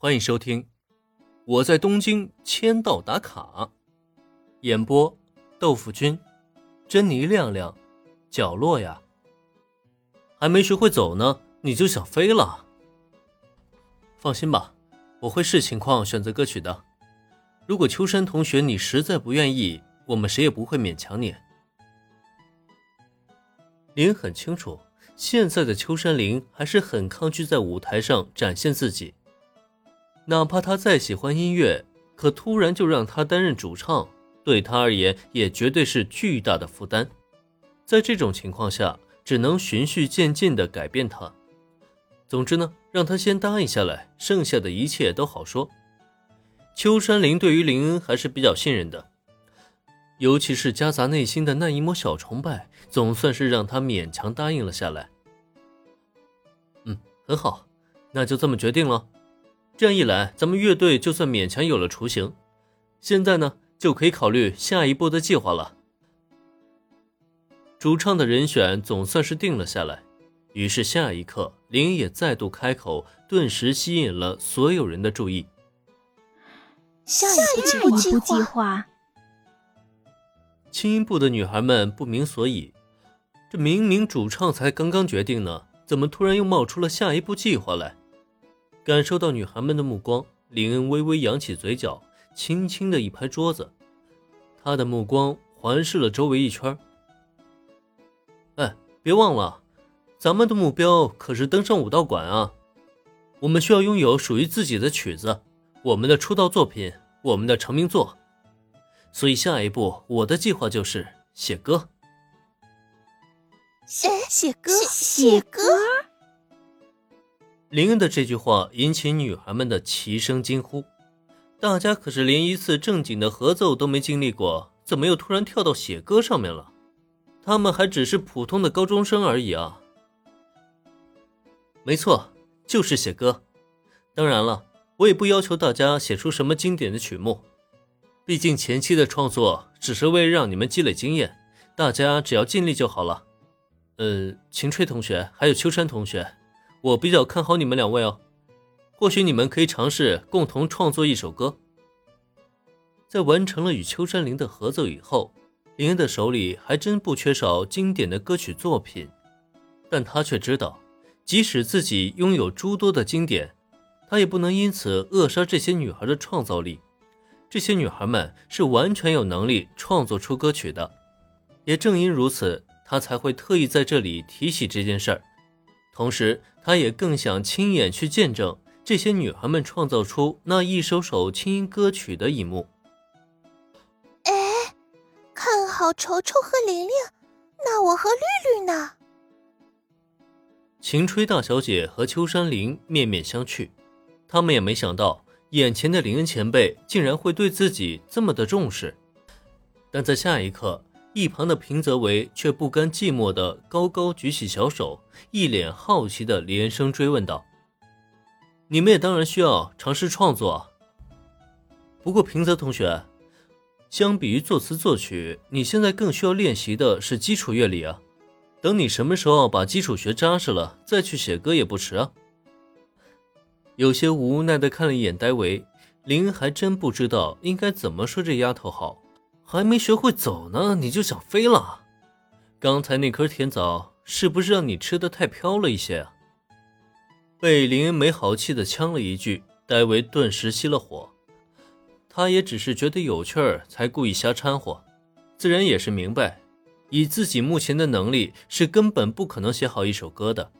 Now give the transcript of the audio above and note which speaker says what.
Speaker 1: 欢迎收听《我在东京签到打卡》，演播：豆腐君、珍妮亮亮、角落呀。还没学会走呢，你就想飞了？放心吧，我会视情况选择歌曲的。如果秋山同学你实在不愿意，我们谁也不会勉强你。林很清楚，现在的秋山林还是很抗拒在舞台上展现自己。哪怕他再喜欢音乐，可突然就让他担任主唱，对他而言也绝对是巨大的负担。在这种情况下，只能循序渐进地改变他。总之呢，让他先答应下来，剩下的一切都好说。秋山林对于林恩还是比较信任的，尤其是夹杂内心的那一抹小崇拜，总算是让他勉强答应了下来。嗯，很好，那就这么决定了。这样一来，咱们乐队就算勉强有了雏形。现在呢，就可以考虑下一步的计划了。主唱的人选总算是定了下来，于是下一刻，林也再度开口，顿时吸引了所有人的注意。
Speaker 2: 下一步计划，
Speaker 1: 轻音部的女孩们不明所以，这明明主唱才刚刚决定呢，怎么突然又冒出了下一步计划来？感受到女孩们的目光，林恩微微扬起嘴角，轻轻的一拍桌子，他的目光环视了周围一圈。哎，别忘了，咱们的目标可是登上武道馆啊！我们需要拥有属于自己的曲子，我们的出道作品，我们的成名作。所以下一步，我的计划就是写歌。
Speaker 2: 写写歌，写歌。
Speaker 1: 林恩的这句话引起女孩们的齐声惊呼，大家可是连一次正经的合奏都没经历过，怎么又突然跳到写歌上面了？他们还只是普通的高中生而已啊！没错，就是写歌。当然了，我也不要求大家写出什么经典的曲目，毕竟前期的创作只是为了让你们积累经验，大家只要尽力就好了。呃，秦吹同学还有秋山同学。我比较看好你们两位哦，或许你们可以尝试共同创作一首歌。在完成了与秋山林的合奏以后，林恩的手里还真不缺少经典的歌曲作品，但他却知道，即使自己拥有诸多的经典，他也不能因此扼杀这些女孩的创造力。这些女孩们是完全有能力创作出歌曲的，也正因如此，他才会特意在这里提起这件事儿。同时，他也更想亲眼去见证这些女孩们创造出那一首首轻音歌曲的一幕。
Speaker 2: 哎，看好球球和玲玲，那我和绿绿呢？
Speaker 1: 晴吹大小姐和秋山林面面相觑，他们也没想到眼前的林恩前辈竟然会对自己这么的重视，但在下一刻。一旁的平泽唯却不甘寂寞的高高举起小手，一脸好奇的连声追问道：“你们也当然需要尝试创作。不过平泽同学，相比于作词作曲，你现在更需要练习的是基础乐理啊。等你什么时候把基础学扎实了，再去写歌也不迟啊。”有些无奈的看了一眼戴维，林还真不知道应该怎么说这丫头好。还没学会走呢，你就想飞了？刚才那颗甜枣是不是让你吃的太飘了一些啊？被林没好气的呛了一句，戴维顿时熄了火。他也只是觉得有趣儿，才故意瞎掺和，自然也是明白，以自己目前的能力是根本不可能写好一首歌的。